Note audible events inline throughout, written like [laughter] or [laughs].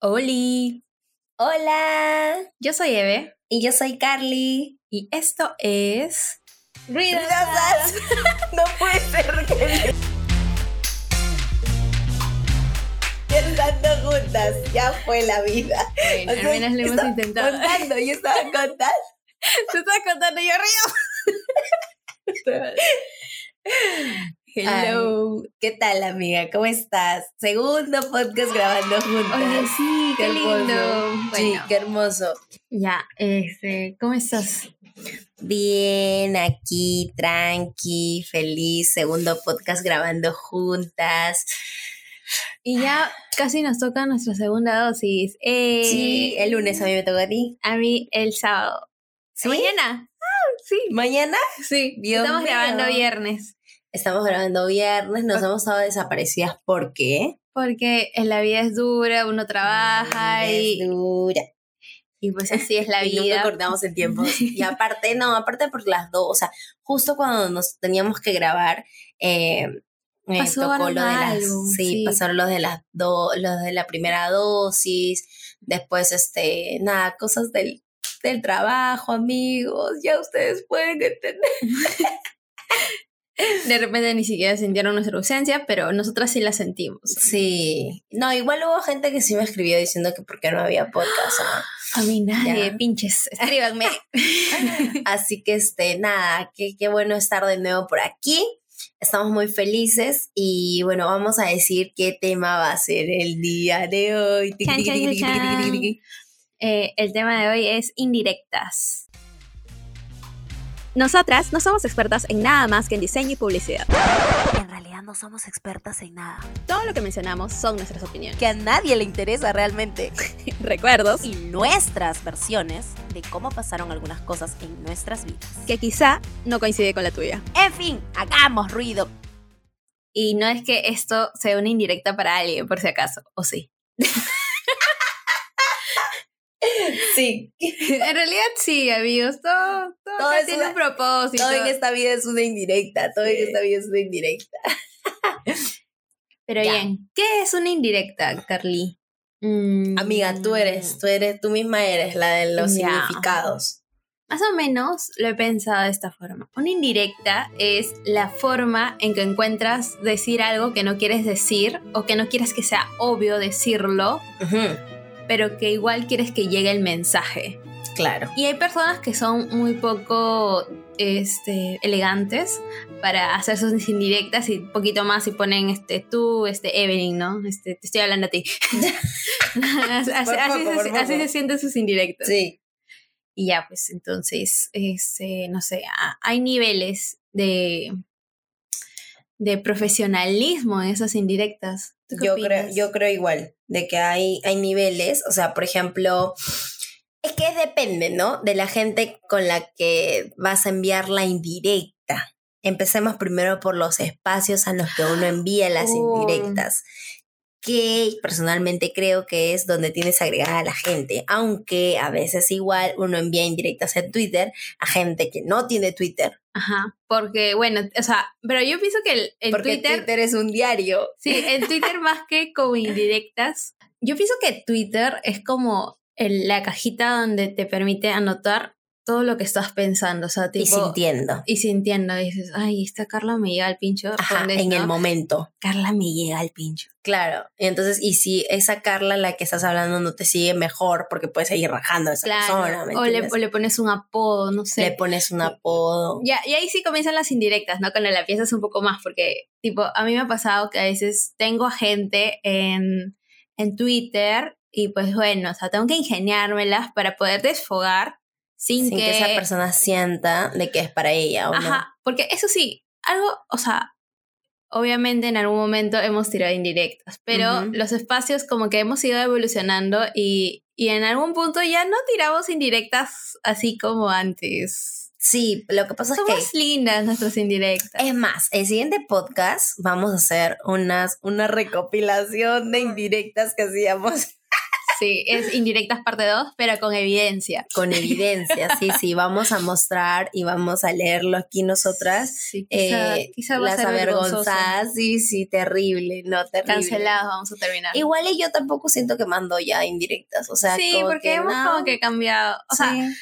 Oli. Hola. Yo soy Eve. Y yo soy Carly. Y esto es. Ruidosas. [laughs] no puede ser que. Cantando juntas, ya fue la vida. Bueno, al menos lo hemos intentado. Contando, yo estaba contando. [laughs] Tú estás contando y yo río. [laughs] Hello. Ay, ¿Qué tal, amiga? ¿Cómo estás? Segundo podcast grabando juntas. Oye, sí, qué lindo. Sí, qué hermoso. ya, este, ¿cómo estás? Bien, aquí, tranqui, feliz. Segundo podcast grabando juntas. Y ya casi nos toca nuestra segunda dosis. Eh, Sí, el lunes a mí me toca a ti. A mí el sábado. ¿Sí? Mañana. Ah, sí. ¿Mañana? Sí. Dios Estamos mío. grabando viernes. Estamos grabando viernes, nos hemos estado desaparecidas. ¿Por qué? Porque en la vida es dura, uno trabaja Es y, dura. y pues así es la [laughs] Y nunca vida. cortamos el tiempo. [laughs] Y aparte, no, aparte por las dos, o sea, justo cuando nos teníamos que grabar, eh, eh, Pasó tocó lo de las, algo, sí, sí. pasaron los de las dos, los de la primera dosis, después, este, nada, cosas del, del trabajo, amigos, ya ustedes pueden entender. [laughs] De repente ni siquiera sintieron nuestra ausencia, pero nosotras sí la sentimos. Sí, no, igual hubo gente que sí me escribió diciendo que por qué no había podcast. A mí nadie, Ya. pinches, escríbanme. [laughs] Así que, este, nada, qué, qué bueno estar de nuevo por aquí. Estamos muy felices y bueno, vamos a decir qué tema va a ser el día de hoy. Chan, chan, chan, chan. [laughs] Eh, el tema de hoy es indirectas. Nosotras no somos expertas en nada más que en diseño y publicidad. En realidad no somos expertas en nada. Todo lo que mencionamos son nuestras opiniones, Que a nadie le interesa realmente. [laughs] recuerdos Y nuestras versiones de cómo pasaron algunas cosas en nuestras vidas. que quizá no coincide con la tuya. En fin, hagamos ruido. Y no es que esto sea una indirecta para alguien, por si acaso, o sí. [laughs] [laughs] Sí, [laughs] en realidad sí, amigos, todo, todo, Todo acá es tiene una- un propósito. todo en esta vida es una indirecta, todo en esta vida es una indirecta. [laughs] Pero Ya. bien, ¿qué es una indirecta, Carly? Mm, Amiga, tú eres, tú eres, tú misma eres la de los Ya. significados. Más o menos lo he pensado de esta forma. Una indirecta es la forma en que encuentras decir algo que no quieres decir o que no quieres que sea obvio decirlo, Ujú, pero que igual quieres que llegue el mensaje. Claro. Y hay personas que son muy poco este, elegantes para hacer sus indirectas y un poquito más y ponen este, tú, este, Evelyn, ¿no? Este, te estoy hablando a ti. [laughs] [laughs] así, se, así sienten sus indirectas. Sí. Y ya, pues entonces, este, no sé, hay niveles de, de profesionalismo en esas indirectas. ¿Tú qué Yo creo, yo creo igual, de que hay, hay niveles, o sea, por ejemplo, es que depende, ¿no? De la gente con la que vas a enviar la indirecta. Empecemos primero por los espacios a los que uno envía las Oh. indirectas, que personalmente creo que es donde tienes agregada a la gente, aunque a veces igual uno envía indirectas en Twitter a gente que no tiene Twitter, Ajá, porque bueno, o sea, pero yo pienso que el, en porque Twitter, Twitter es un diario. sí, en Twitter [laughs] más que como indirectas, yo pienso que Twitter es como el- la cajita donde te permite anotar todo lo que estás pensando, o sea, tipo... y sintiendo. y sintiendo, dices, ay, esta Carla me llega al pincho. Ajá, en el momento. Carla me llega al pincho. Claro, y entonces, y si esa Carla la que estás hablando no te sigue mejor, porque puedes seguir rajando a esa persona, ¿me o, le, entiendes? o le pones un apodo, no sé. Le pones un apodo. Ya, y ahí sí comienzan las indirectas, ¿no? Cuando la piensas un poco más, porque, tipo, a mí me ha pasado que a veces tengo a gente en, en Twitter y pues bueno, o sea, tengo que ingeniármelas para poder desfogar sin, sin que, esa persona sienta de que es para ella o no. Ajá, porque eso sí, algo, o sea, obviamente en algún momento hemos tirado indirectas, pero los espacios como que hemos ido evolucionando y, y en algún punto ya no tiramos indirectas así como antes. Sí, lo que pasa es que más lindas nuestras indirectas. es más, el siguiente podcast vamos a hacer unas, una recopilación de indirectas que hacíamos. Sí, es indirectas parte 2, pero con evidencia. Con evidencia, sí, sí, vamos a mostrar y vamos a leerlo aquí nosotras. Sí, quizá, Eh, quizá va a las avergonzadas, sí, sí, terrible, no, terrible. Cancelados vamos a terminar. Igual y yo tampoco siento que mando ya indirectas, o sea, sí, porque que hemos no. como que cambiado. O sea, Sí.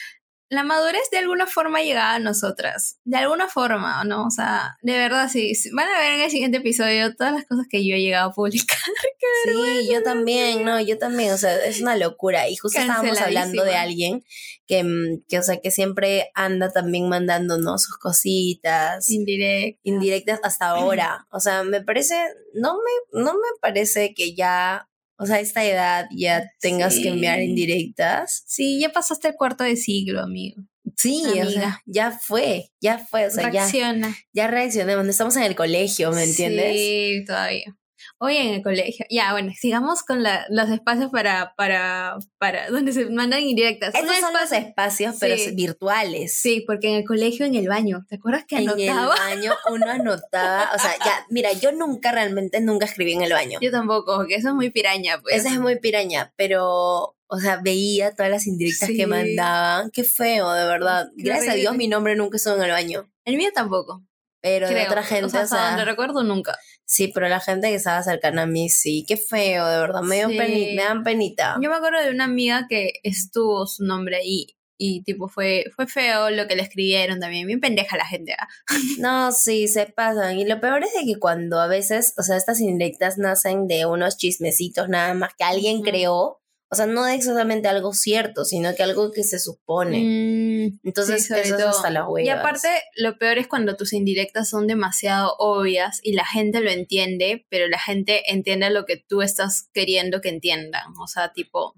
La madurez de alguna forma llegaba a nosotras. De alguna forma, ¿no? O sea, de verdad, sí. Van a ver en el siguiente episodio todas las cosas que yo he llegado a publicar. [laughs] Sí, yo también, no, yo también, o sea, es una locura. Y justo estábamos hablando de alguien que, mm, que, o sea, que siempre anda también mandándonos sus cositas Indirecto. indirectas hasta ahora. O sea, me parece, no me, no me parece que ya, o sea, a esta edad ya tengas que enviar indirectas. Sí, ya pasaste el cuarto de siglo, amigo. Sí, o sea, Amiga. ya fue, ya fue, o sea, ya, Reacciona. ya reaccionemos. No estamos en el colegio, ¿me entiendes? Sí, todavía. Hoy en el colegio. Ya, bueno, sigamos con la- los espacios para, para, para, donde se mandan indirectas. Un Estos son los espacio- espacios, pero Sí. virtuales. Sí, porque en el colegio, en el baño. ¿Te acuerdas que En anotaba? el baño uno anotaba, o sea, ya, mira, yo nunca realmente nunca escribí en el baño. Yo tampoco, porque eso es muy piraña, pues. Esa es muy piraña, pero, o sea, veía todas las indirectas Sí. que mandaban. Qué feo, de verdad. Qué Gracias a Dios mi nombre nunca estuvo en el baño. El mío tampoco. Pero de otra gente, o sea, o sea, donde recuerdo nunca. Sí, pero la gente que estaba cercana a mí, sí. Qué feo, de verdad. Me, Sí. peni- me dan penita. Yo me acuerdo de una amiga que estuvo su nombre ahí. Y tipo, fue, fue feo lo que le escribieron también. Bien pendeja la gente. ¿ah? [laughs] No, sí, se pasan. Y lo peor es de que cuando a veces, o sea, estas indirectas nacen de unos chismecitos nada más que alguien creó. O sea, no de exactamente algo cierto, sino que algo que se supone. Mm, Entonces, sí, eso es todo. hasta las huevas. Y aparte, lo peor es cuando tus indirectas son demasiado obvias y la gente lo entiende, pero la gente entiende lo que tú estás queriendo que entiendan. O sea, tipo,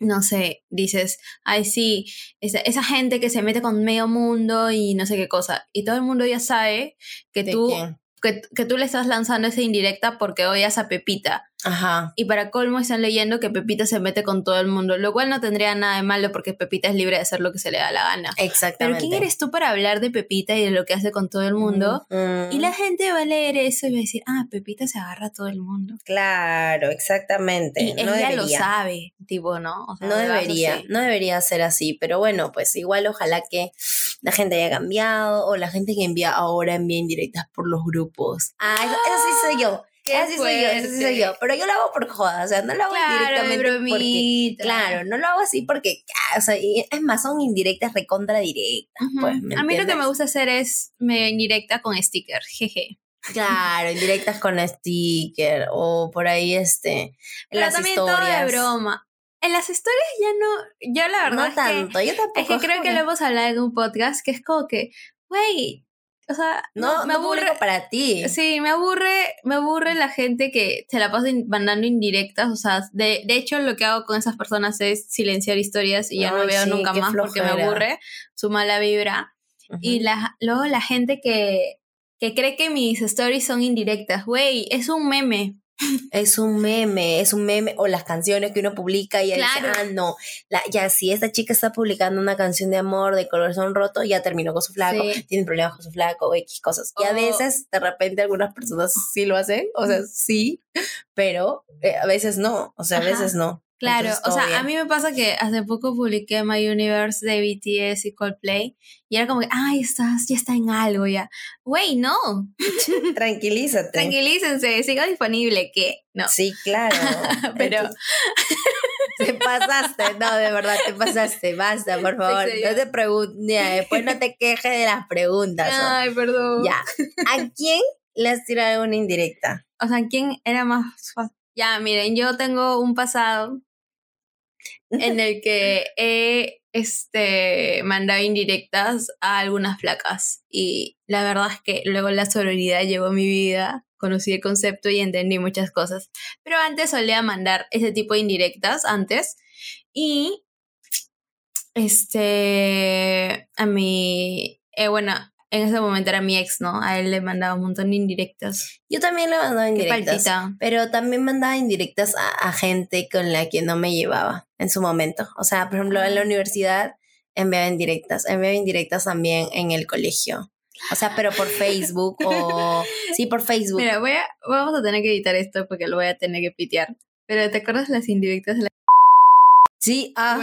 no sé, dices, ay, sí, esa, esa gente que se mete con medio mundo y no sé qué cosa. Y todo el mundo ya sabe que ¿De tú, que, que tú le estás lanzando esa indirecta porque odias a Pepita. Ajá. Y para colmo están leyendo que Pepita se mete con todo el mundo, lo cual no tendría nada de malo porque Pepita es libre de hacer lo que se le da la gana. Pero Exactamente. ¿quién eres tú para hablar de Pepita y de lo que hace con todo el mundo? Ujú. Y la gente va a leer eso y va a decir, ah, Pepita se agarra a todo el mundo. Claro, exactamente. Y no ella debería. lo sabe, tipo, ¿no? O sea, No debería, así. no debería ser así, pero bueno, pues igual ojalá que la gente haya cambiado o la gente que envía ahora envía indirectas por los grupos. Ah, eso, eso sí soy yo. Qué Eso sí soy yo, eso sí soy yo. Pero yo lo hago por joda, o sea, no lo hago Claro, directamente porque... Claro, no lo hago así porque, ah, o sea, y es más, son indirectas recontra directas, pues, ¿me a mí lo que me gusta hacer es me indirecta con sticker, jeje. Claro, indirectas con sticker o por ahí, este, Pero las también historias. todo de broma. En las historias ya no, yo la verdad No es que tanto, yo tampoco. Es que creo que lo hemos hablado en un podcast que es como que, güey, o sea, No, me aburre. para ti. Sí, me aburre, me aburre la gente que se la pasa mandando indirectas. O sea, de, de hecho, lo que hago con esas personas es silenciar historias y ya no veo sí, nunca más porque me aburre su mala vibra. Y la, luego la gente que, que cree que mis stories son indirectas, güey, es un meme. Es un meme, es un meme, o las canciones que uno publica y ya dice, Claro. ah, no, la, ya si esta chica está publicando una canción de amor de corazón roto, ya terminó con su flaco, Sí. tiene problemas con su flaco, o X cosas. Y a O- veces, de repente, algunas personas sí lo hacen, o sea, sí, pero eh, a veces no, o sea, a veces no. Claro, Entonces, o sea, bien. a mí me pasa que hace poco publiqué My Universe de BTS y Coldplay y era como que, ay, estás, ya está en algo ya. Güey, no, [laughs] Tranquilízate. tranquilícense, siga disponible, que no. Sí, claro. [laughs] Pero- Entonces, Te pasaste, no, de verdad, te pasaste. Basta, por favor. No te preguntes, después no te quejes de las preguntas. Ay, perdón. Ya. ¿A quién le has tirado alguna indirecta? O sea, ¿quién era más fácil? Ya, miren, yo tengo un pasado en [laughs] el que he este, mandado indirectas a algunas flacas. Y la verdad es que luego la sororidad llegó a mi vida, conocí el concepto y entendí muchas cosas. Pero antes solía mandar ese tipo de indirectas, antes. Y, este, a mi, eh, bueno, en ese momento era mi ex, ¿no? A él le mandaba un montón de indirectas. Yo también le mandaba Qué indirectas. Pero también mandaba indirectas a, a gente con la que no me llevaba en su momento. O sea, por ejemplo, en la universidad enviaba indirectas. Enviaba indirectas también en el colegio. O sea, pero por Facebook o... [laughs] Sí, por Facebook. Mira, voy a, vamos a tener que editar esto porque lo voy a tener que pitear. Pero ¿te acuerdas las indirectas de la Sí, ah.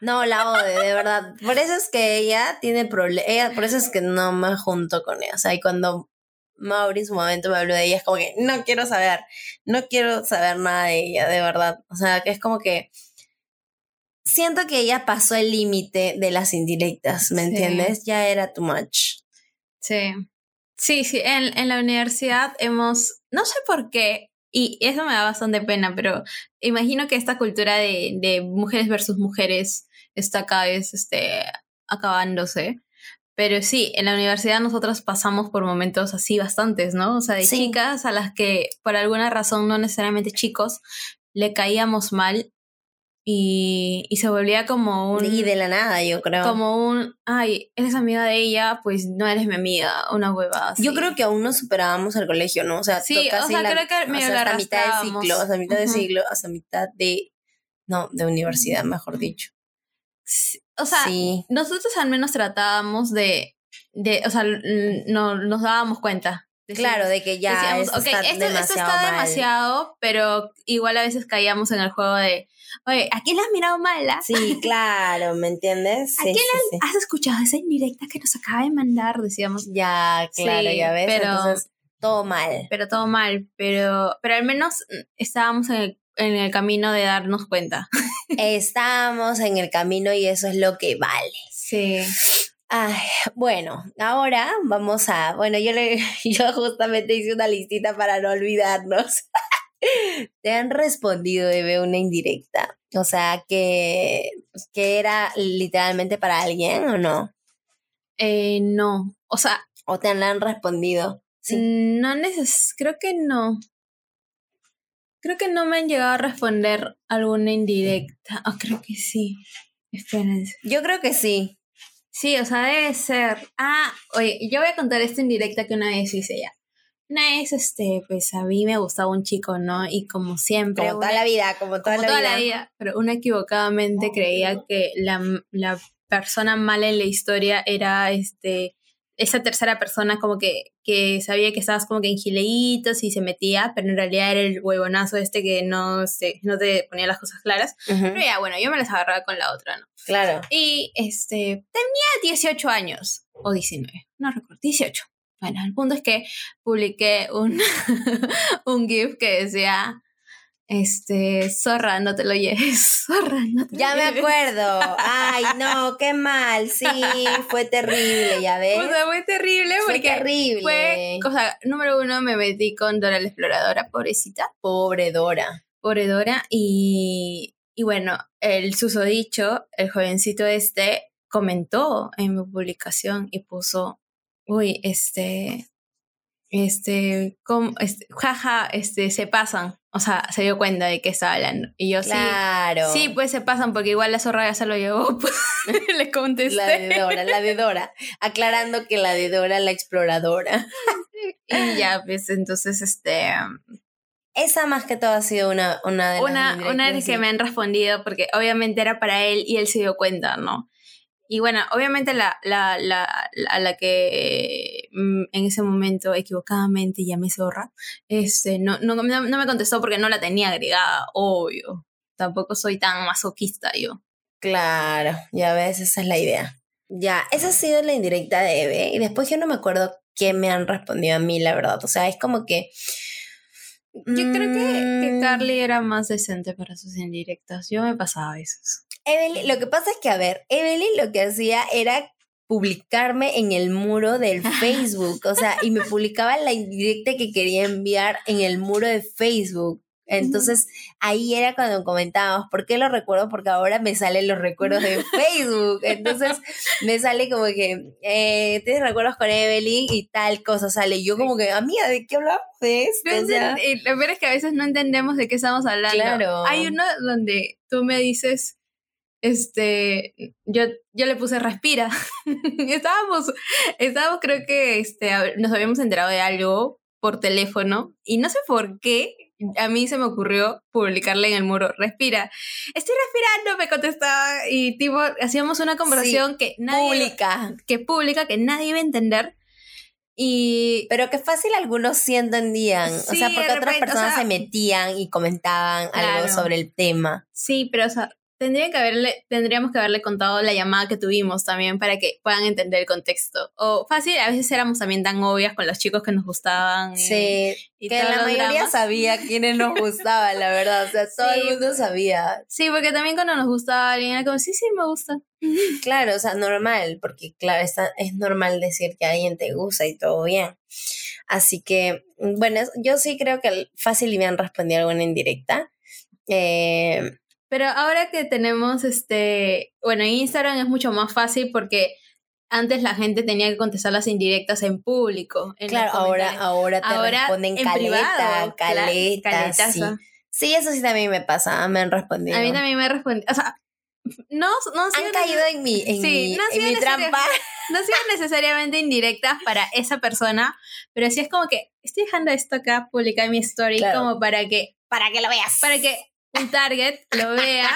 No, la odio, de verdad. Por eso es que ella tiene problemas. Por eso es que no me junto con ella. O sea, y cuando Mauri en su momento me habló de ella, es como que no quiero saber. No quiero saber nada de ella, de verdad. O sea, que es como que. Siento que ella pasó el límite de las indirectas, ¿me Sí. entiendes? Ya era too much. Sí. Sí, sí, en, en la universidad hemos, no sé por qué, y eso me da bastante pena, pero imagino que esta cultura de, de mujeres versus mujeres está cada vez este, acabándose. Pero sí, en la universidad nosotros pasamos por momentos así bastantes, ¿no? O sea, de Sí. chicas a las que por alguna razón, no necesariamente chicos, le caíamos mal y, y se volvía como un... Y de la nada, yo creo. Como un, ay, eres amiga de ella, pues no eres mi amiga, una hueva. Yo creo que aún no superábamos el colegio, ¿no? O sea, Sí, o casi sea, la- creo que medio sea, la hasta mitad de ciclo, hasta mitad de siglo, hasta mitad de. No, de universidad, mejor dicho. O sea, sí. nosotros al menos tratábamos de, de o sea, no, nos dábamos cuenta. Claro, de que ya decíamos, esto ok, está esto, esto demasiado está mal. demasiado, pero igual a veces caíamos en el juego de, oye, ¿a quién le has mirado mala? Sí, [laughs] claro, ¿me entiendes? ¿A quién sí, sí. ¿Has escuchado esa indirecta que nos acaba de mandar? Decíamos, Ya, claro, ya ves. pero- Entonces, todo mal. pero todo mal, pero, pero al menos mm, estábamos en el, en el camino de darnos cuenta. [laughs] Estamos en el camino y eso es lo que vale. Sí. Ay, bueno, ahora vamos a, bueno, yo le, [laughs] yo justamente hice una listita para no olvidarnos. [laughs] Te han respondido, Eve, una indirecta. O sea, que, que era literalmente para alguien o no. Eh, no, o sea, O te han respondido. Sí. no neces creo que no. Creo que no me han llegado a responder alguna indirecta. Ah, creo que sí. Espérense. Yo creo que sí. Sí, o sea, debe ser. Ah, oye, yo voy a contar esta indirecta que una vez hice ya. Una vez, este, pues a mí me gustaba un chico, ¿no? Y como siempre. Como toda la vida, como toda, como la, toda vida. la vida, pero una equivocadamente creía que la, la persona mala en la historia era este esa tercera persona como que, que sabía que estabas como que en gileitos y se metía, pero en realidad era el huevonazo este que no, este, no te ponía las cosas claras. Pero ya, bueno, yo me las agarraba con la otra, ¿no? Claro. Y este, tenía 18 años, o 19, no recuerdo, 18. Bueno, el punto es que publiqué un, [laughs] un GIF que decía, este, zorra, no te lo lleves, [laughs] zorra, no te lo Ya me lleves". acuerdo. [laughs] Ay, no, qué mal. Sí, fue terrible, ya ves. O sea, fue terrible fue porque terrible. fue, cosa, número uno, me metí con Dora la Exploradora, pobrecita, Pobre Dora. pobre Dora, y, y bueno, el susodicho, el jovencito este, comentó en mi publicación y puso, uy, este, este, ¿cómo? este, jaja, este, se pasan, o sea, se dio cuenta de que estaba hablando, y yo Claro. sí, sí, pues se pasan, porque igual la zorra ya se lo llevó, [laughs] pues, [laughs] le contesté. La de Dora, la de Dora. Aclarando que la de Dora, la exploradora. [laughs] Y ya, pues entonces, este, Esa más que todo ha sido una, una de las una, una sí. que me han respondido, porque obviamente era para él y él se dio cuenta, ¿no? Y bueno, obviamente la, la, la, la, a la que mm, en ese momento equivocadamente llamé zorra, este, no, no, no, no me contestó porque no la tenía agregada, obvio. Tampoco soy tan masoquista yo. Claro, ya ves, esa es la idea. Ya, esa ha sido la indirecta de Eve. Y después yo no me acuerdo qué me han respondido a mí, la verdad. O sea, es como que. Yo creo que, que mm, Carly era más decente para sus indirectas. Yo me pasaba a veces. Evelyn, lo que pasa es que, a ver, Evelyn lo que hacía era publicarme en el muro del [laughs] Facebook, o sea, y me publicaba la indirecta que quería enviar en el muro de Facebook. Entonces, ahí era cuando comentábamos, ¿por qué lo recuerdo? Porque ahora me salen los recuerdos de [laughs] Facebook. Entonces, me sale como que, eh, ¿tienes recuerdos con Evelyn? Y tal cosa sale. Yo como que, amiga, ¿de qué hablamos de esto? No O sea, y lo peor es que a veces no entendemos de qué estamos hablando. Claro. Hay uno donde tú me dices, este, yo, yo le puse respira. [laughs] estábamos, estábamos, creo que este, nos habíamos enterado de algo por teléfono y no sé por qué. A mí se me ocurrió publicarle en el muro, respira. Estoy respirando, me contestaba. Y tipo, hacíamos una conversación que nadie, pública. que pública, que nadie iba a entender. Y Pero que fácil algunos sí entendían. o sea, porque otras o personas sea- se metían y comentaban algo sobre el tema. Sí, pero o sea, tendría que haberle, tendríamos que haberle contado la llamada que tuvimos también para que puedan entender el contexto. O fácil, a veces éramos también tan obvias con los chicos que nos gustaban. y- Sí, y que todos la mayoría dramas. sabía quiénes nos [laughs] gustaban, la verdad. O sea, todo Sí. el mundo sabía. Sí, porque también cuando nos gustaba alguien era como, sí, sí, me gusta. [laughs] Claro, o sea, normal, porque claro, está, es normal decir que a alguien te gusta y todo bien. Así que, bueno, yo sí creo que fácil y bien respondí alguna indirecta. Eh, Pero ahora que tenemos este, bueno, en Instagram es mucho más fácil porque antes la gente tenía que contestar las indirectas en público. en claro, ahora, ahora te Ahora responden en caleta, privado, caleta, caletazo. sí. Sí, eso sí también me pasa, me han respondido. A mí también me respondió, o sea, no, no han caído en mi, en Sí, mi, no en mi trampa. no sido necesariamente indirectas para esa persona, pero sí es como que estoy dejando esto acá publicado en mi story Claro. como para que Para que lo veas. para que un target lo vea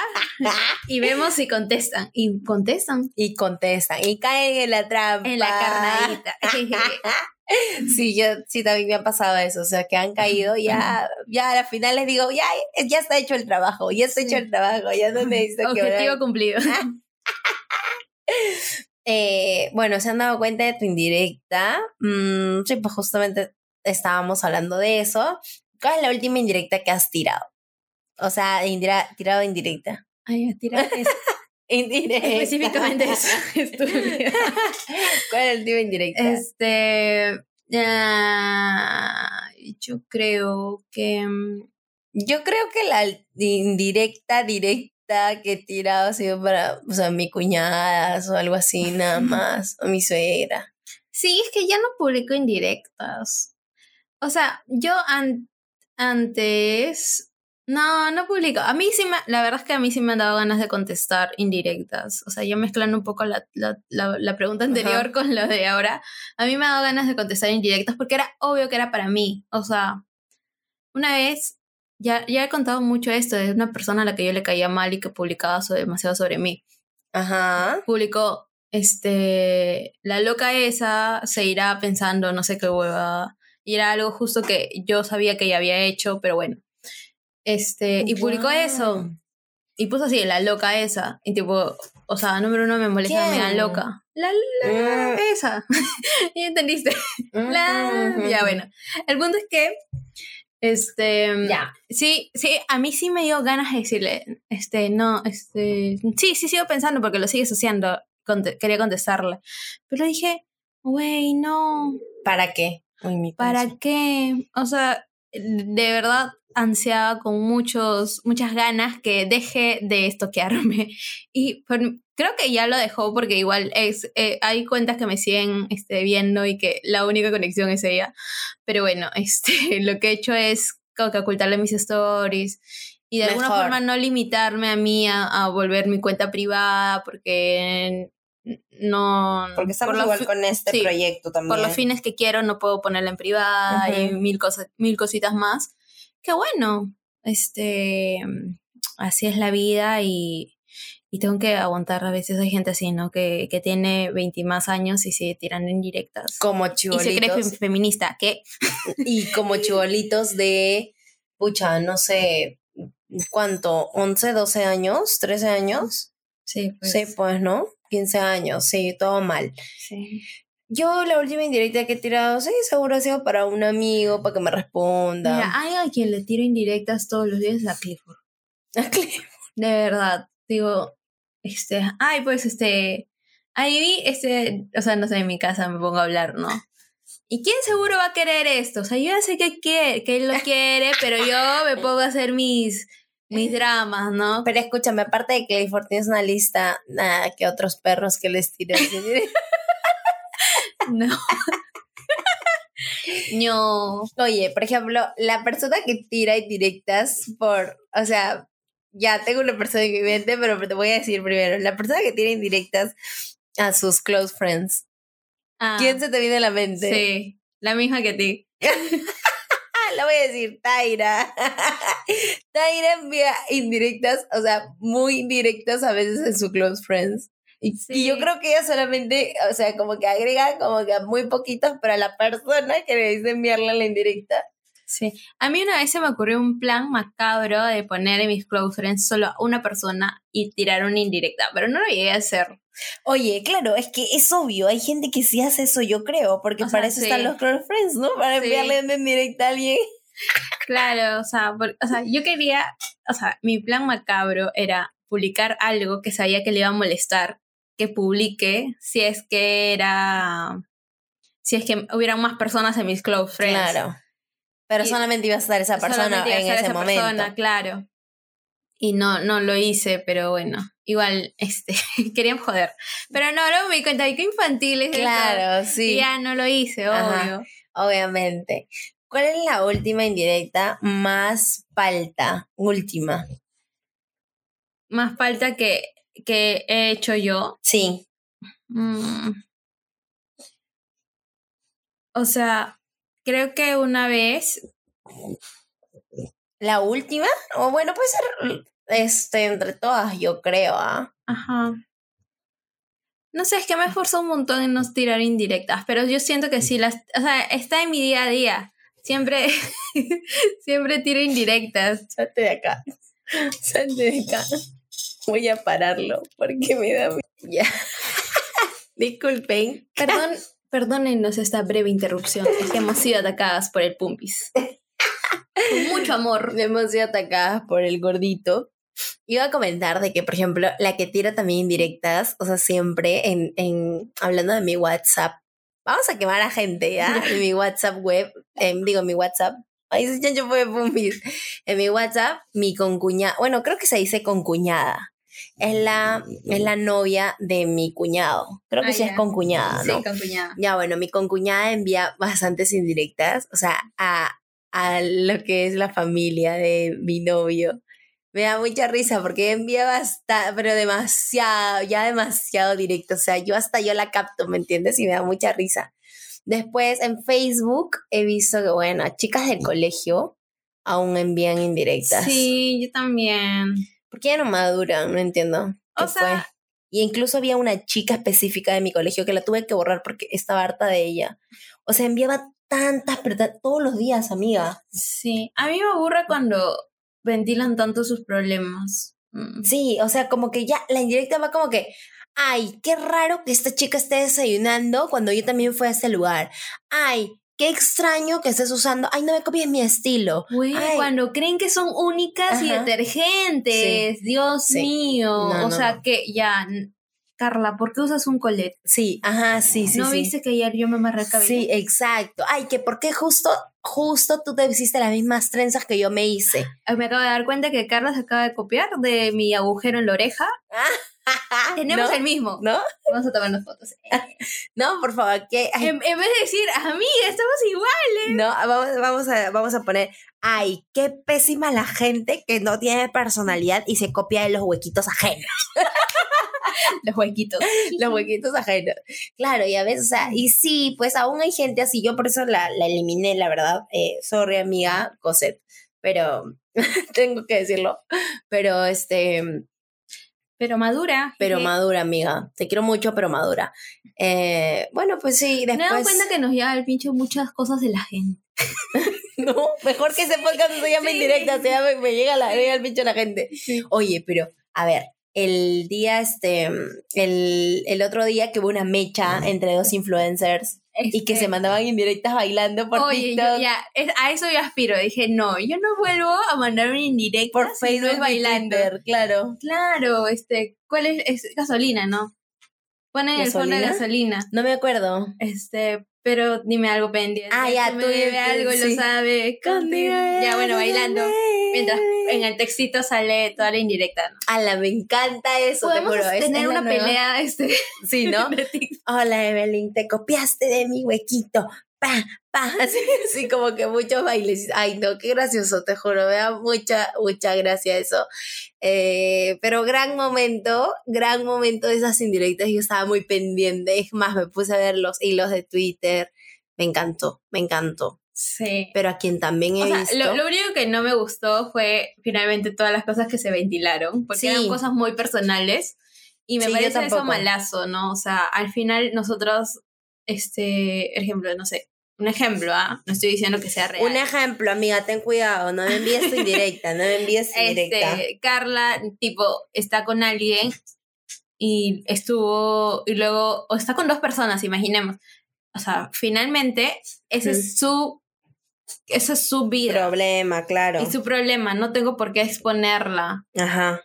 y vemos si contestan y contestan Y contestan, y caen en la trampa. en la carnadita. [laughs] Sí, yo sí también me ha pasado eso, o sea, que han caído, ya, ya a la final les digo, ya, ya está hecho el trabajo, ya está hecho el trabajo, ya no necesito que Objetivo cumplido. [laughs] Eh, bueno, se han dado cuenta de tu indirecta. Mm, sí, pues justamente estábamos hablando de eso. ¿Cuál es la última indirecta que has tirado? O sea, indira- tirado indirecta. Ay, eso. [laughs] Indirecta. específicamente eso. [laughs] ¿Cuál es la última indirecta? Este. ah, yo creo que. mm, Yo creo que la indirecta, directa que he tirado ha sido para, o sea, mi cuñada o algo así, nada más, o mi suegra. Sí, es que ya no publico indirectas. O sea, yo an- antes. No, no publico. A mí sí me. La verdad es que a mí sí me han dado ganas de contestar indirectas. O sea, ya mezclando un poco la, la, la, la pregunta anterior Ajá. con lo de ahora. A mí me ha dado ganas de contestar indirectas porque era obvio que era para mí. O sea, una vez. Ya, ya he contado mucho esto de una persona a la que yo le caía mal y que publicaba so- demasiado sobre mí Ajá. publicó, este, la loca esa se irá pensando no sé qué hueva. Y era algo justo que yo sabía que ella había hecho, pero bueno. Este, y publicó eso. Y puso así, la loca esa. Y tipo, o sea, número uno me molesta, me ¿Quién? loca. La, [laughs] la Mm. esa. ¿Y entendiste? La-. Ya, bueno. El punto es que, este, Ya. Sí, sí, a mí sí me dio ganas de decirle, este, no, este, sí, sí sigo pensando porque lo sigues haciendo, conte- quería contestarle, pero dije, güey, no, ¿Para qué? Uy, mi ¿para qué? O sea, de verdad ansiaba con muchos, muchas ganas que deje de estoquearme [laughs] y por- creo que ya lo dejó porque igual es, eh, hay cuentas que me siguen este, viendo y que la única conexión es ella, pero bueno, [laughs] este, lo que he hecho es como que ocultarle mis stories y de alguna Mejor. forma no limitarme a mí a, a volver mi cuenta privada porque no... Porque estamos por igual con este sí, proyecto también. por los fines que quiero no puedo ponerla en privada y Ujú. mil cosas mil cositas más que bueno este así es la vida y, y tengo que aguantar a veces hay gente así no que, que tiene 20 y más años y sigue tirando indirectas Como y se cree chibolitos. fem- feminista que [laughs] Y como chibolitos de, pucha, no sé, ¿cuánto? ¿11, 12 años? ¿13 años? sí pues, Sí, pues, ¿no? 15 años, sí, todo mal. sí. Yo la última indirecta que he tirado, sí, seguro ha sido para un amigo, para que me responda. Mira, hay a quien le tiro indirectas todos los días a [laughs] Clifford de verdad digo este ay pues este ahí vi este o sea no sé en mi casa me pongo a hablar no y quién seguro va a querer esto o sea yo ya sé que quiere que él lo [laughs] quiere pero yo me pongo a hacer mis mis dramas no Pero escúchame, aparte de Clifford, tienes una lista nada, que otros perros que les tiras. [laughs] no no Oye, por ejemplo, la persona que tira indirectas por, o sea, ya tengo una persona en mi mente, pero te voy a decir primero, la persona que tira indirectas a sus close friends. Ah, ¿Quién se te viene a la mente? sí la misma que a ti [laughs] la voy a decir, Taira. [laughs] Taira envía indirectas, o sea, muy indirectas a veces en su close friends. Y, Sí. y yo creo que ella solamente, o sea, como que agrega como que a muy poquitos, pero a la persona que le dice enviarle la indirecta, Sí. A mí una vez se me ocurrió un plan macabro de poner en mis close friends solo a una persona y tirar una indirecta, pero no lo llegué a hacer. Oye, claro, es que es obvio, hay gente que sí hace eso, yo creo, porque O sea, para eso sí. están los close friends, ¿no? Para Sí. enviarle una indirecta a alguien. Claro, o sea, por- o sea, yo quería, o sea, mi plan macabro era publicar algo que sabía que le iba a molestar, que publique si es que era, si es que hubieran más personas en mis close friends. Claro. Pero Y- solamente iba a estar esa persona en ese esa momento. persona, claro. Y no, no lo hice, pero bueno, igual, [laughs] este, querían joder. Pero no, luego me di cuenta de que infantil es eso. Claro, Y sí. ya no lo hice, Ajá. obvio. Obviamente. ¿Cuál es la última indirecta más palta? Última. Más falta que, que he hecho yo. Sí. Mm. O sea, creo que una vez. ¿La última? O bueno, puede ser este, entre todas, yo creo, ¿ah? Ajá. No sé, es que me esforzo un montón en no tirar indirectas, pero yo siento que sí las. O sea, está en mi día a día. Siempre. [laughs] siempre tiro indirectas. Salte de acá. Salte de acá. Voy a pararlo porque me da. Ya. [laughs] Disculpen. Perdón, perdónennos esta breve interrupción. Es que hemos sido atacadas por el Pumpis. Con mucho amor. Hemos sido atacadas por el gordito. Iba a comentar de que, por ejemplo, la que tira también indirectas, o sea, siempre en, en hablando de mi WhatsApp, vamos a quemar a gente ya, [laughs] en mi WhatsApp web, digo, mi WhatsApp, ahí se chancho fue pumpis, en mi WhatsApp, mi concuñada, bueno, creo que se dice concuñada, es la, es la novia de mi cuñado, creo que Ah, sí es ya. concuñada, ¿no? Sí, con cuñada. Ya, bueno, mi concuñada envía bastantes indirectas, o sea, a, a lo que es la familia de mi novio. Me da mucha risa porque envía bastante, pero demasiado, ya demasiado directo. O sea, yo hasta yo la capto, ¿me entiendes? Y me da mucha risa. Después en Facebook he visto que, bueno, chicas del colegio aún envían indirectas. Sí, yo también. ¿Por qué ya no maduran? No entiendo. ¿Qué O sea- fue? Y incluso había una chica específica de mi colegio que la tuve que borrar porque estaba harta de ella. O sea, enviaba tantas, pero todos los días, amiga. Sí. A mí me aburre cuando ventilan tanto sus problemas. Mm. Sí, o sea, como que ya la indirecta va como que, ay, qué raro que esta chica esté desayunando cuando yo también fui a este lugar. Ay, qué extraño que estés usando, ay, no me copies mi estilo. Güey, Ay. cuando creen que son únicas y detergentes, Dios Sí. mío. No, o no, sea que ya, Carla, ¿por qué usas un colete? Sí, ajá, sí, sí, ¿No sí. viste que ayer yo me amarré el cabello? Sí, exacto. Ay, que por qué justo, justo tú te hiciste las mismas trenzas que yo me hice. Ay, Me acabo de dar cuenta que Carla se acaba de copiar de mi agujero en la oreja. [laughs] Tenemos ¿No? el mismo. ¿No? Vamos a tomarnos fotos. [laughs] No, por favor, que en, en vez de decir, amiga, estamos igual. no, vamos, vamos a, vamos a poner, ay, qué pésima la gente que no tiene personalidad y se copia de los huequitos ajenos. [laughs] Los huequitos. los huequitos ajenos. Claro, y a veces, o sea, y sí, pues aún hay gente así, yo por eso la, la eliminé, la verdad. Eh, sorry, amiga, Cosette, pero tengo que decirlo. Pero este, Pero madura. pero jeje. madura, amiga. Te quiero mucho, pero madura. Eh, bueno, pues sí, Me he dado después. cuenta que nos lleva al pincho muchas cosas de la gente. [laughs] No, mejor que ese podcast se llame Sí. indirecta, se llame, me llega, la, me llega el pincho a la gente. Oye, pero, a ver, el día, este, el, el otro día que hubo una mecha entre dos influencers y que Este, se mandaban indirectas bailando por Oye, yo TikTok, ya, es- a eso yo aspiro. Dije, no, yo no vuelvo a mandar un indirecta por si no Facebook es bailando. claro. Claro, este, ¿cuál es? Es gasolina, ¿no? Ponen el fondo de gasolina. No me acuerdo. Este, pero dime algo pendiente. Ah, ya, tú debe dices, algo, sí. lo sabe. contigo. Ya, bueno, bailando. Mientras en el textito sale toda la indirecta, ¿no? Ala, me encanta eso, te juro. tener es una nueva- pelea, este, Sí, ¿no? [laughs] Hola Evelyn, te copiaste de mi huequito. Pa, pa, así, así como que muchos bailes. Ay, no, qué gracioso, te juro, me da mucha, mucha gracia eso. Eh, pero gran momento, gran momento de esas indirectas. Yo estaba muy pendiente. Es más, me puse a ver los hilos de Twitter. Me encantó, me encantó. Sí. Pero a quien también he O sea, visto. lo, lo único que no me gustó fue finalmente todas las cosas que se ventilaron, porque Sí. eran cosas muy personales y me Sí, parece eso malazo, ¿no? O sea, al final nosotros, este, ejemplo, no sé, un ejemplo, ¿ah? No estoy diciendo que sea real. Un ejemplo, amiga, ten cuidado, no me envíes tu indirecta, no me envíes tu indirecta. Este, Carla, tipo, está con alguien y estuvo, y luego, o está con dos personas, imaginemos. O sea, finalmente, ese es su, esa es su vida. Problema, claro. Y su problema, no tengo por qué exponerla. Ajá.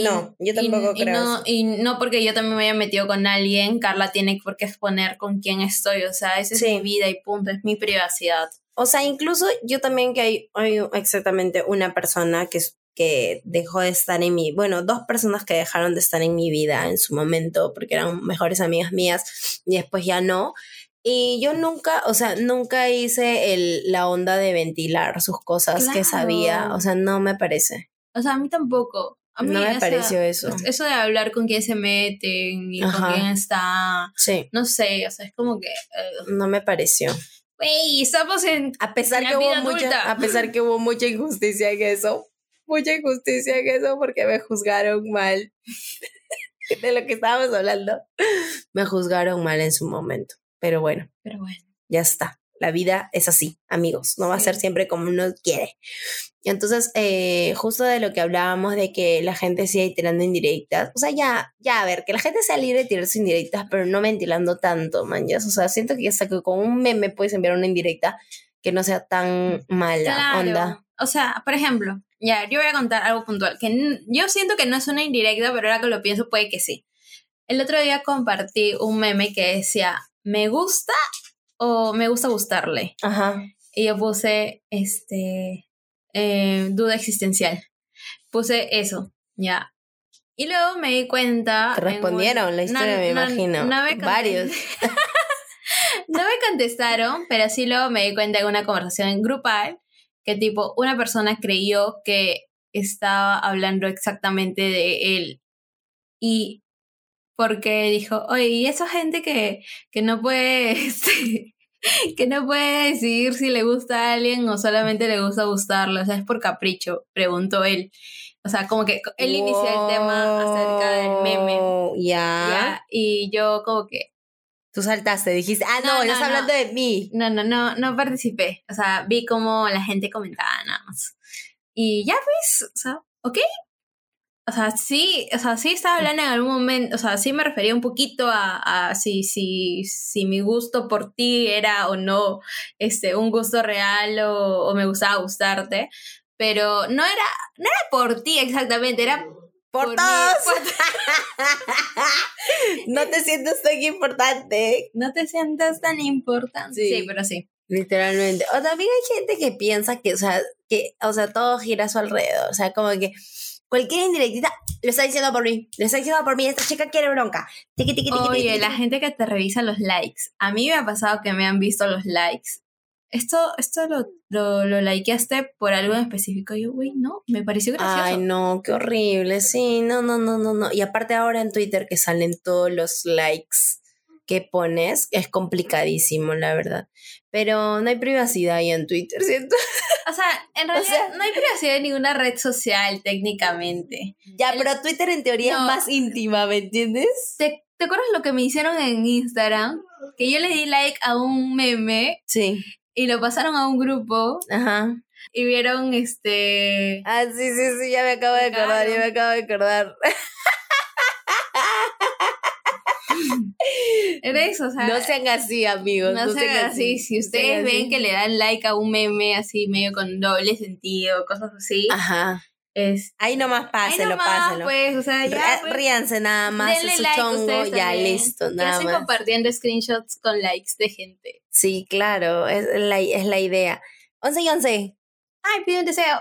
Y- No, yo tampoco y, y creo no, y no porque yo también me haya metido con alguien, Carla tiene por qué exponer con quién estoy. O sea, esa es Sí. mi vida y punto, es mi privacidad. O sea, incluso yo también que hay, hay exactamente una persona que, que dejó de estar en mi, bueno, dos personas que dejaron de estar en mi vida en su momento porque eran mejores amigas mías y después ya no. Y yo nunca, o sea, nunca hice el, la onda de ventilar sus cosas que sabía. O sea, no me parece. O sea, a mí tampoco. A mí, No me pareció eso. Eso de hablar con quién se meten y Ajá. con quién está. Sí, No sé, o sea, es como que. eh, no me pareció. Güey, estamos en. A pesar La que hubo mucha, a pesar que hubo mucha injusticia en eso, mucha injusticia en eso porque me juzgaron mal [laughs] de lo que estábamos hablando. Me juzgaron mal en su momento, pero bueno, Pero bueno. ya está. La vida es así, amigos. No va a ser siempre como uno quiere. Entonces, eh, justo de lo que hablábamos de que la gente sigue tirando indirectas. O sea, ya, ya, a ver, que la gente sea libre de tirarse indirectas, pero no ventilando tanto, man. ya. O sea, siento que hasta que con un meme puedes enviar una indirecta que no sea tan mala Claro. onda. O sea, por ejemplo, ya, yo voy a contar algo puntual. Que yo siento que no es una indirecta, pero ahora que lo pienso, puede que sí. El otro día compartí un meme que decía: ¿Me gusta o me gusta gustarle? Ajá. Y yo puse, este, eh, duda existencial. Puse eso, ya. Y luego me di cuenta... Te un- respondieron la historia, me no, imagino. no me Varios. [laughs] no me contestaron, pero sí luego me di cuenta en una conversación grupal que tipo una persona creyó que estaba hablando exactamente de él. Y porque dijo, oye, y esa gente que, que no puede, [laughs] este, que no puede decidir si le gusta a alguien o solamente le gusta gustarlo, o sea, es por capricho, preguntó él. O sea, como que él inició el tema acerca del meme. Ya. ¿ya? Y yo como que, Tú saltaste, dijiste, ah, no, No, estás no, hablando de mí. no, no, no, no participé. O sea, vi como la gente comentaba nada más. Y ya pues, o sea, ok. O sea, sí, o sea, sí estaba hablando en algún momento, o sea, sí me refería un poquito a, a si, si, si mi gusto por ti era o no este, un gusto real o, o me gustaba gustarte. Pero no era, no era por ti exactamente, era Por, mí, todos. por- [laughs] no te sientes tan importante. no te sientas tan importante. Sí. sí pero sí. Literalmente. O también hay gente que piensa que, o sea, que, o sea, todo gira a su alrededor. O sea, como que cualquier indirectita lo está diciendo por mí. Lo está diciendo por mí. Esta chica quiere bronca. Tiqui, tiqui, tiqui, Oye, la gente que te revisa los likes. A mí me ha pasado que me han visto los likes. Esto, esto lo, lo, lo likeaste por algo en específico. Yo, güey, no, me pareció gracioso. Ay, no, qué horrible. Sí, no, no, no, no, no. Y aparte ahora en Twitter que salen todos los likes que pones, es complicadísimo, la verdad. Pero no hay privacidad ahí en Twitter, ¿cierto? [laughs] O sea, en realidad sea- no hay privacidad en ninguna red social técnicamente. Ya, El- pero Twitter en teoría No. es más íntima, ¿me entiendes? ¿Te, ¿Te acuerdas lo que me hicieron en Instagram? Que yo le di like a un meme Sí. y lo pasaron a un grupo Ajá. y vieron este... Ah, sí, sí, sí, ya me acabo de acordar, Claro. ya me acabo de acordar. [laughs] Era eso, o sea... No sean así, amigos. No, se hagan así. Si no ustedes sean ven así. que le dan like a un meme así, medio con doble sentido, cosas así, Ajá. es. Ahí nomás Ahí pásenlo, nomás, pásenlo. pues, o sea, ya. Pues, Ríanse nada más, su like chongo, ya también. listo, ¿Qué nada más. compartiendo screenshots con likes de gente? Sí, claro, es la, es la idea. 11 y 11. Ay, pide un deseo.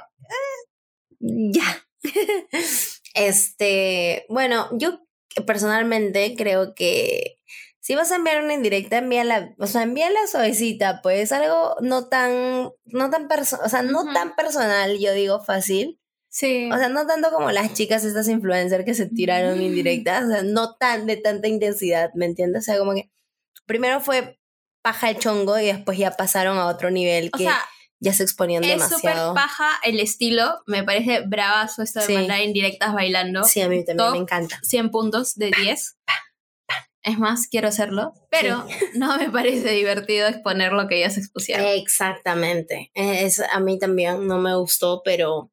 Ya. [laughs] este, bueno, yo personalmente creo que si vas a enviar una indirecta, envíala, o sea, envíala suavecita, pues algo no tan, no tan perso o sea, no tan personal, yo digo fácil. Sí. O sea, no tanto como las chicas estas influencers que se tiraron indirectas, o sea, no tan de tanta intensidad, ¿me entiendes? O sea, como que primero fue paja el chongo y después ya pasaron a otro nivel o que sea, ya se exponían es súper demasiado. paja el estilo. Me parece bravazo esto de Sí. mandar indirectas bailando. Sí, a mí también Top. me encanta. 100 puntos de 10. Es más, quiero hacerlo, pero [laughs] no me parece divertido exponer lo que ellas expusieron. Exactamente. Es, a mí también no me gustó, pero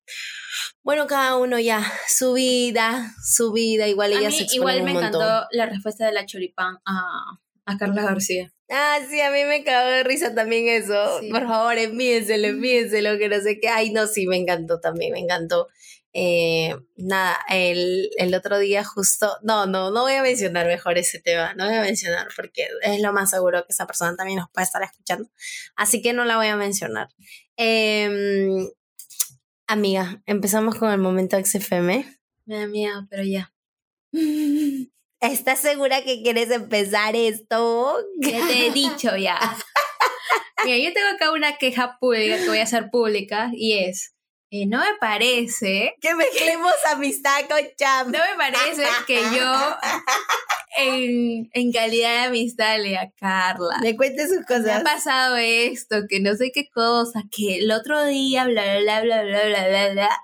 bueno, cada uno ya, su vida, su vida, igual ella a mí, se igual me un encantó la respuesta de la choripán a, a Carla García. Ah, sí, a mí me cagó de risa también eso. Sí. Por favor, envíenselo, envíenselo, que no sé qué. Ay, no, sí, me encantó también, me encantó. Eh, nada, el, el otro día justo, no, no, no voy a mencionar mejor ese tema, no voy a mencionar porque es lo más seguro que esa persona también nos puede estar escuchando, así que no la voy a mencionar. Em, amiga, empezamos con el momento XFM. Me da miedo, pero ya. [laughs] ¿Estás segura que quieres empezar esto? Ya te he dicho ya. Mira, yo tengo acá una queja pública que voy a hacer pública y es, eh, no me parece, Que mezclemos amistad con chamba. no me parece que yo en, en calidad de amistad le a Carla. Me cuente sus Me ha cosas. pasado esto, que no sé qué cosa, que el otro día, bla, bla, bla, bla, bla, bla, bla, bla.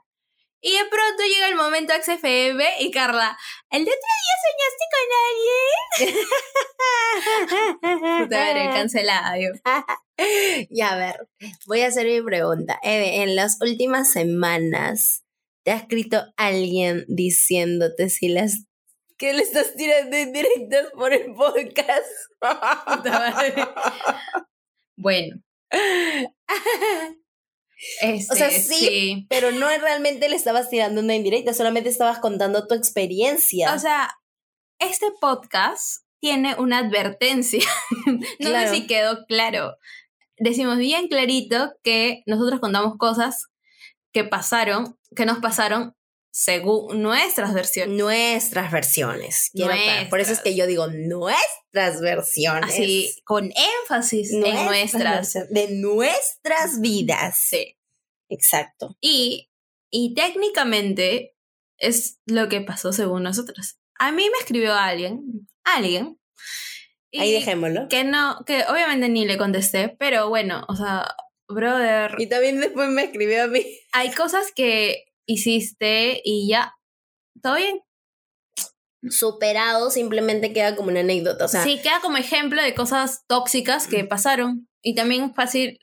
Y de pronto llega el momento XFM y Carla, ¿el de otro día soñaste con alguien? [laughs] Puta madre, cancelada, [laughs] yo. Ya, a ver, voy a hacer mi pregunta. Eve, en las últimas semanas, ¿te ha escrito alguien diciéndote si las que le estás tirando en directas por el podcast? Puta madre. [laughs] Bueno. Este, O sea, sí, Pero no realmente le estabas tirando una indirecta, solamente estabas contando tu experiencia. O sea, este podcast tiene una advertencia. [laughs] no Claro. sé si quedó claro. Decimos bien clarito que nosotros contamos cosas que pasaron, que nos pasaron según nuestras versiones. nuestras versiones. Aclarar. Por eso es Nuestras. que yo digo nuestras versiones. Así, con énfasis en nuestras. De nuestras vidas. Sí. Exacto. Y, y técnicamente es lo que pasó según nosotros. A mí me escribió alguien, alguien. y Ahí dejémoslo. Que no, que obviamente ni le contesté, pero bueno, o sea, brother, Y también después me escribió a mí. hay cosas que hiciste y ya, todo bien. Superado simplemente queda como una anécdota. O sea, sí, queda como ejemplo de cosas tóxicas que pasaron. Y también fácil,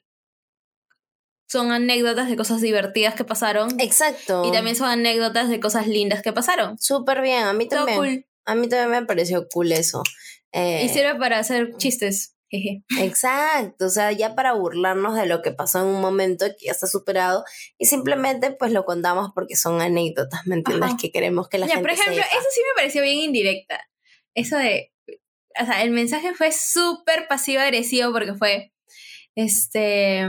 son anécdotas de cosas divertidas que pasaron. exacto. Y también son anécdotas de cosas lindas que pasaron. Súper bien. A mí también. cool. A mí también me pareció cool eso. Eh, Y sirve para hacer chistes. Jeje. Exacto, o sea, ya para burlarnos de lo que pasó en un momento que ya está superado y simplemente pues lo contamos porque son anécdotas, ¿me entiendes? Ajá. Que queremos que la Ya, gente por ejemplo, sepa. eso sí me pareció bien indirecta. Eso de. O sea, el mensaje fue súper pasivo-agresivo porque fue. Este.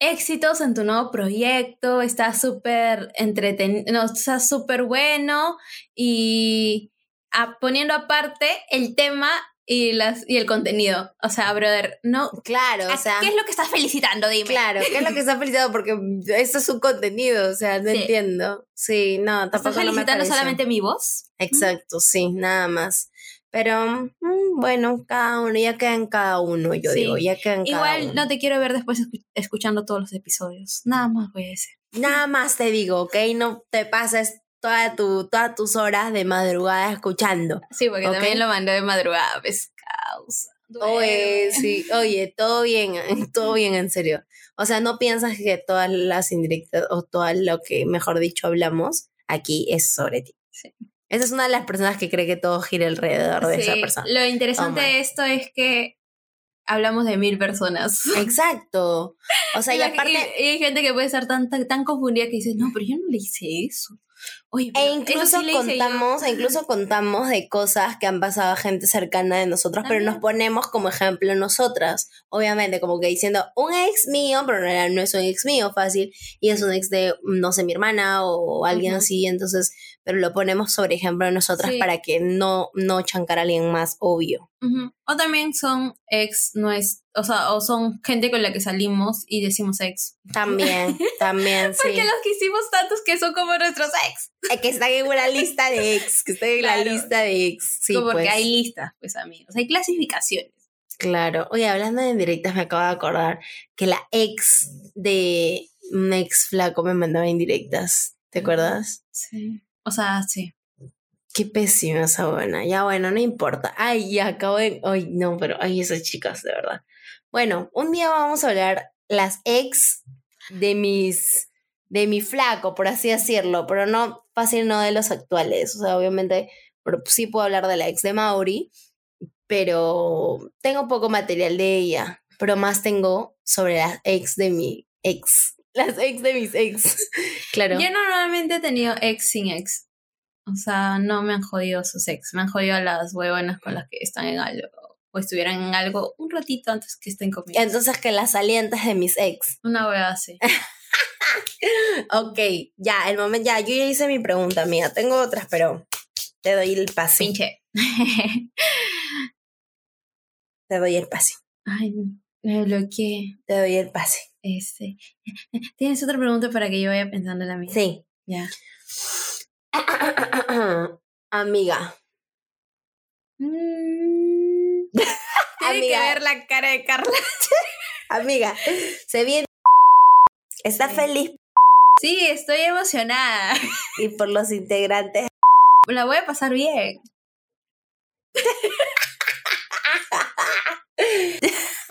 Éxitos en tu nuevo proyecto, está súper entretenido, no, está súper bueno y a- poniendo aparte el tema y, las, y el contenido. O sea, brother, no. Claro, o ¿a sea, ¿Qué es lo que estás felicitando? Dime. claro, ¿qué es lo que [laughs] está felicitado? Porque esto es un contenido, o sea, no Sí. entiendo. Sí, no, ¿Estás tampoco no me felicitando pareció. solamente mi voz? Exacto, sí, nada más. Pero mm, bueno, cada uno, ya queda en cada uno, yo Sí. digo, ya queda en cada Igual uno. no te quiero ver después escu- escuchando todos los episodios. Nada más voy a decir. Nada más te digo, ¿ok? No te pases toda tu, todas tus horas de madrugada escuchando. Sí, porque también lo mandé de madrugada, pues causa. Oye, sí, oye, todo bien, [laughs] todo bien, en serio. O sea, no piensas que todas las indirectas o todo lo que, mejor dicho, hablamos aquí es sobre ti. Sí. Esa es una de las personas que cree que todo gira alrededor de esa persona. Lo interesante de esto es que hablamos de mil personas. [laughs] Exacto. O sea, y aparte, y hay gente que puede estar tan, tan, tan confundida que dice, no, pero yo no le hice eso. Oye, E incluso sí le hice yo". contamos, e incluso contamos de cosas que han pasado a gente cercana de nosotros, pero nos ponemos como ejemplo nosotras. Obviamente, como que diciendo un ex mío, pero en realidad no es un ex mío fácil, y es un ex de, no sé, mi hermana o alguien así, entonces, pero lo ponemos sobre ejemplo de nosotras Sí. para que no, no chancar a alguien más obvio. O también son ex, no es, o sea, o son gente con la que salimos y decimos ex. También, [laughs] también, sí. Porque los que hicimos tantos que son como nuestros ex. Eh, Que están en una lista de ex, que están en la lista de ex. Sí, Como porque pues. hay listas, pues amigos. Hay clasificaciones. Claro. Oye, hablando de indirectas, me acabo de acordar que la ex de un ex flaco me mandaba indirectas. ¿Te acuerdas? Sí. O sea, sí. Qué pésima esa buena. Ya bueno, no importa. Ay, ya acabo de. Ay, no, pero ay, esas chicas, de verdad. Bueno, un día vamos a hablar las ex de mis. de mi flaco, por así decirlo, pero no fácil, no de los actuales. O sea, obviamente, pero sí puedo hablar de la ex de Mauri, pero tengo poco material de ella, pero más tengo sobre las ex de mi ex. Las ex de mis ex. claro. Yo normalmente he tenido ex sin ex. O sea, no me han jodido sus ex, me han jodido las huevonas con las que están en algo o estuvieran en algo un ratito antes que estén conmigo. Entonces que las salientes de mis ex. Una hueva así. [laughs] ok, ya, el momento, ya, yo ya hice mi pregunta, amiga. Tengo otras, pero te doy el pase. Pinche. te doy el pase. Ay, me bloqueé. Te doy el pase. Este. ¿Tienes otra pregunta para que yo vaya pensando en la mía? Sí. Ya. [clears throat] Amiga. Mm. [laughs] Tiene que ver la cara de Carla. [laughs] Amiga, se viene. Está Sí. feliz Sí, estoy emocionada. [laughs] y por los integrantes. La voy a pasar bien.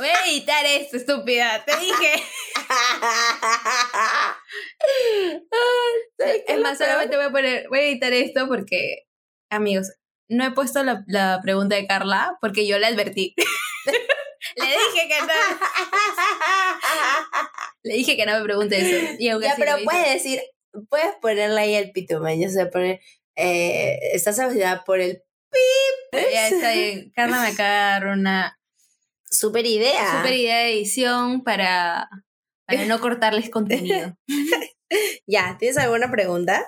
Voy a editar esto, estúpida. Te dije. [laughs] Es más, solamente voy a poner, voy a editar esto porque, amigos, no he puesto la, la pregunta de Carla porque yo la advertí. [laughs] Le dije que no. [laughs] Le dije que no me pregunte eso. Y ya, pero hizo. puedes decir, puedes ponerle ahí el pitumeño, o sea, poner, eh, estás emocionada por el Ya está bien. Carla me acaba de dar una super idea. super idea de edición para, para no cortarles [laughs] contenido. Ya, ¿tienes alguna pregunta?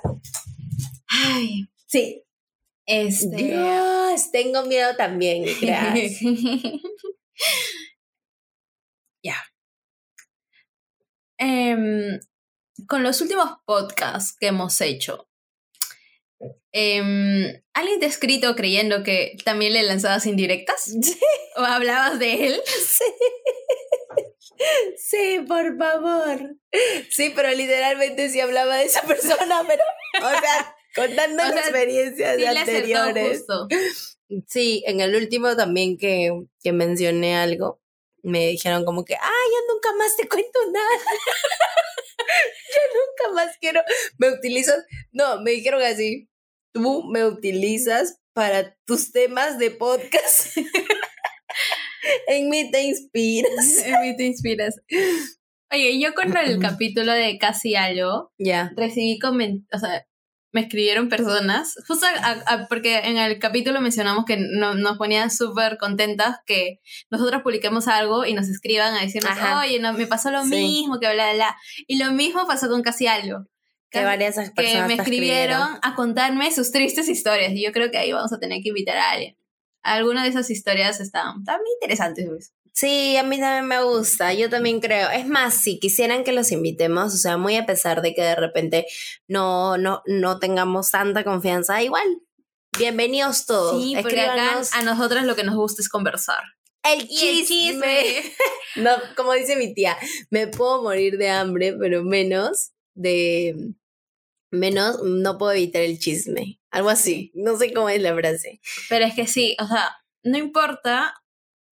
Ay, Sí. este. Dios, tengo miedo también, creas. [laughs] ya. Em, con los últimos podcasts que hemos hecho, em, ¿alguien te ha escrito creyendo que también le lanzabas indirectas? [laughs] ¿O hablabas de él? Sí. Sí, por favor. Sí, pero literalmente sí hablaba de esa persona, pero, o sea, contando O sea, experiencias Sí, anteriores. Sí, en el último también que, que mencioné algo, me dijeron como que, ah, ya nunca más te cuento nada. [laughs] ya nunca más quiero, me utilizas, no, me dijeron así, tú me utilizas para tus temas de podcast. [laughs] en mí te inspiras. [laughs] En mí te inspiras. Oye, yo con el capítulo de Casi Algo, Ya. recibí comentarios, o sea, me escribieron personas, justo a- a- porque en el capítulo mencionamos que no- nos ponían súper contentas que nosotros publiquemos algo y nos escriban a decirnos, Ajá. oye, no, me pasó lo Sí. mismo, que bla, bla, bla. Y lo mismo pasó con Casi Algo. Que varias que personas me te escribieron a contarme sus tristes historias. Y yo creo que ahí vamos a tener que invitar a alguien. Algunas de esas historias están, están muy interesantes. pues. Sí, a mí también me gusta, yo también creo. Es más, si quisieran que los invitemos, o sea, muy a pesar de que de repente no, no, no tengamos tanta confianza, igual. Bienvenidos todos. Sí, porque acá a nosotras lo que nos gusta es conversar. el Y el chisme. [laughs] No, como dice mi tía, me puedo morir de hambre, pero menos de menos no puedo evitar el chisme. Algo así. No sé cómo es la frase. Pero es que sí, o sea, no importa,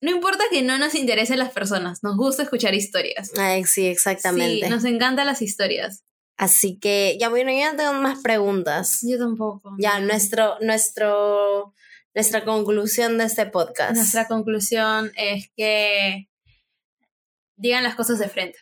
no importa que no nos interesen las personas, nos gusta escuchar historias. Ay, sí, exactamente. Sí, nos encantan las historias. Así que ya bueno, yo no tengo más preguntas. Yo tampoco. Ya, nuestro, nuestro, nuestra conclusión de este podcast. Nuestra conclusión es que digan las cosas de frente.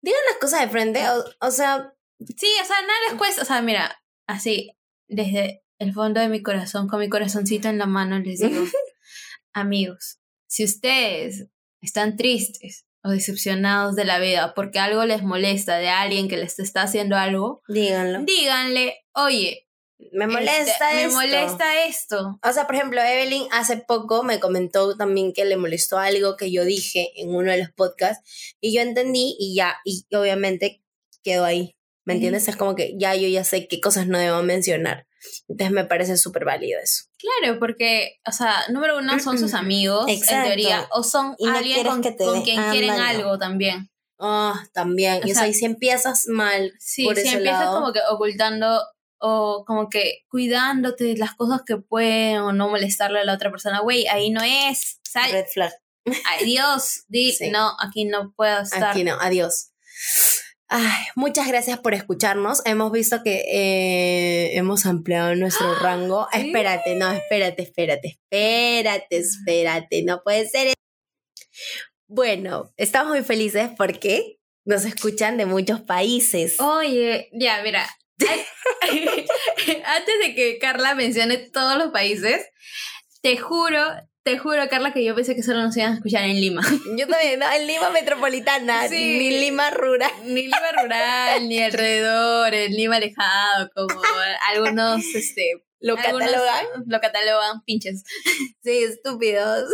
Digan las cosas de frente, o, o sea, Sí, o sea, nada les cuesta, o sea, mira, así, desde el fondo de mi corazón, con mi corazoncito en la mano, les digo, [laughs] amigos, si ustedes están tristes o decepcionados de la vida porque algo les molesta de alguien que les está haciendo algo, díganlo. díganle, oye, Me molesta este, me esto. molesta esto. O sea, por ejemplo, Evelyn hace poco me comentó también que le molestó algo que yo dije en uno de los podcasts y yo entendí y ya, y obviamente quedó ahí. ¿Me entiendes? Es como que ya yo ya sé qué cosas no debo mencionar. Entonces me parece súper válido eso. Claro, porque, o sea, número uno son sus amigos, Exacto. en teoría, o son no alguien con, con quien quieren algo también. Ah, también. O y o sea, sea, y si empiezas mal Sí, por si ese empiezas lado, como que ocultando o como que cuidándote de las cosas que pueden o no molestarle a la otra persona, güey, ahí no es. Sal, Red flag. adiós, di, [laughs] Sí. no, aquí no puedo estar. Aquí no, adiós. Ay, muchas gracias por escucharnos. Hemos visto que eh, hemos ampliado nuestro rango. ¿sí? Espérate, no, espérate, espérate, espérate, espérate. No puede ser. Bueno, estamos muy felices porque nos escuchan de muchos países. Oye, ya, mira. [laughs] [laughs] Antes de que Carla mencione todos los países, te juro, te juro, Carla, que yo pensé que solo nos iban a escuchar en Lima. [laughs] Yo también, no, en Lima Metropolitana, Sí. ni Lima Rural. Ni Lima rural, ni [laughs] alrededor, el Lima alejado, como algunos, este... ¿Lo algunos catalogan? Lo catalogan, pinches. Sí, estúpidos.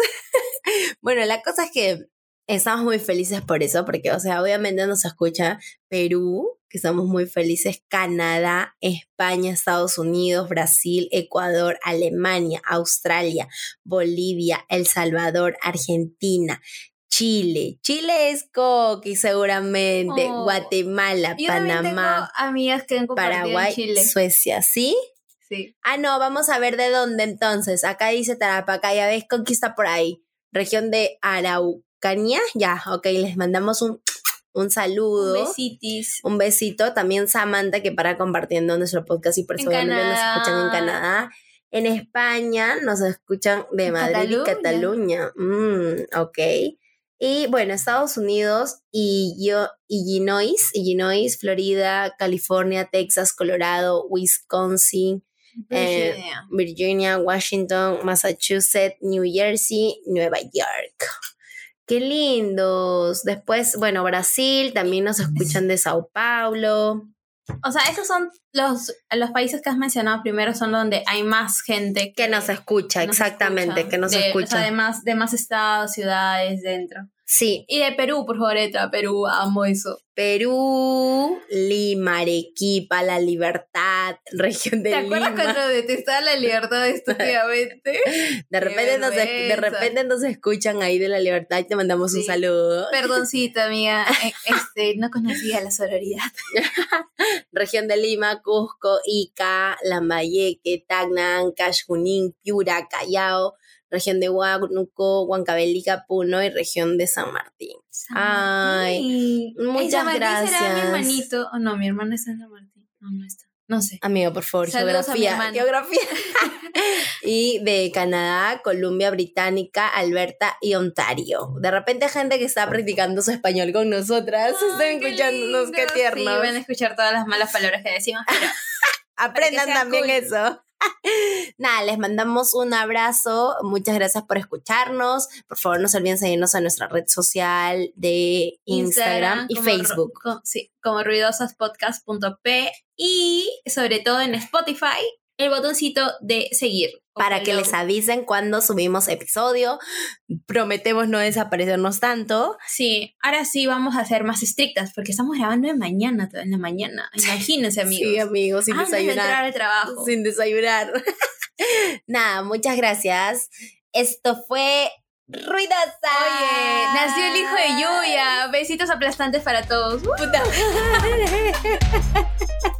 [laughs] bueno, la cosa es que estamos muy felices por eso, porque, o sea, obviamente nos escucha Perú, que estamos muy felices, Canadá, España, Estados Unidos, Brasil, Ecuador, Alemania, Australia, Bolivia, El Salvador, Argentina. Chile, Chile es Coqui seguramente, Oh. Guatemala, Yo también tengo Panamá, amigas que han compartido en Paraguay, Chile. Suecia, ¿sí? Sí. Ah, no, vamos a ver de dónde entonces. Acá dice Tarapacá, ya ves, conquista por ahí. Región de Araucanía, ya, ok, les mandamos un, un saludo. Besitis. Un besito. También Samantha, que para compartiendo nuestro podcast y por eso En obviamente nos escuchan en Canadá. En España nos escuchan de Madrid y Cataluña. Mm, ok. Y bueno, Estados Unidos y yo, Illinois, Illinois, Florida, California, Texas, Colorado, Wisconsin, Eh. Virginia, Washington, Massachusetts, New Jersey, Nueva York. Qué lindos. Después, bueno, Brasil, también nos escuchan de Sao Paulo. O sea, esos son los, los países que has mencionado primero, son donde hay más gente Que nos escucha, nos exactamente, escucha. que nos De- escucha. O sea, de más, de más estados, ciudades dentro. Sí, Y de Perú, por favor, Eta, Perú, amo eso. Perú, Lima, Arequipa, La Libertad, [laughs] región de ¿Te acuerdas Lima. cuando detestaba la libertad estúpidamente? [laughs] De repente, nos, de repente nos escuchan ahí de La Libertad y te mandamos un saludo. [laughs] Perdoncita, amiga. eh, Este, no conocía la sororidad. región de Lima, Cusco, Ica, Lambayeque, Tacna, Ancash, Junín, Piura, Callao, región de Huánuco, Huancavelica, Puno y región de San Martín. Ay, Ay, muchas San Martín será gracias. mi hermanito. Oh, no, mi hermana está en San Martín. No, no está. No sé. Amigo, por favor, Saludos geografía. hermano. Geografía. [laughs] y de Canadá, Columbia Británica, Alberta y Ontario. De repente gente que está practicando su español con nosotras. Ay, Están qué escuchándonos, qué lindo. tiernos. Sí, van a escuchar todas las malas palabras que decimos, pero [laughs] Aprendan también cool. eso. [laughs] Nada, les mandamos un abrazo. Muchas gracias por escucharnos. Por favor, no se olviden seguirnos a nuestra red social de Instagram, y como Facebook. ru- co- sí, como ruidosaspodcast.p y sobre todo en Spotify, el botoncito de seguir. Para que les avisen cuando subimos episodio. Prometemos no desaparecernos tanto. Sí, ahora sí vamos a ser más estrictas porque estamos grabando en mañana, en la mañana. Imagínense, amigos. Sí, amigos, sin de desayunar. al trabajo. Sin desayunar. [laughs] Nada, muchas gracias. Esto fue Ruidosa. Oye, nació el hijo de Yuya. Besitos aplastantes para todos. Puta. [laughs] [laughs]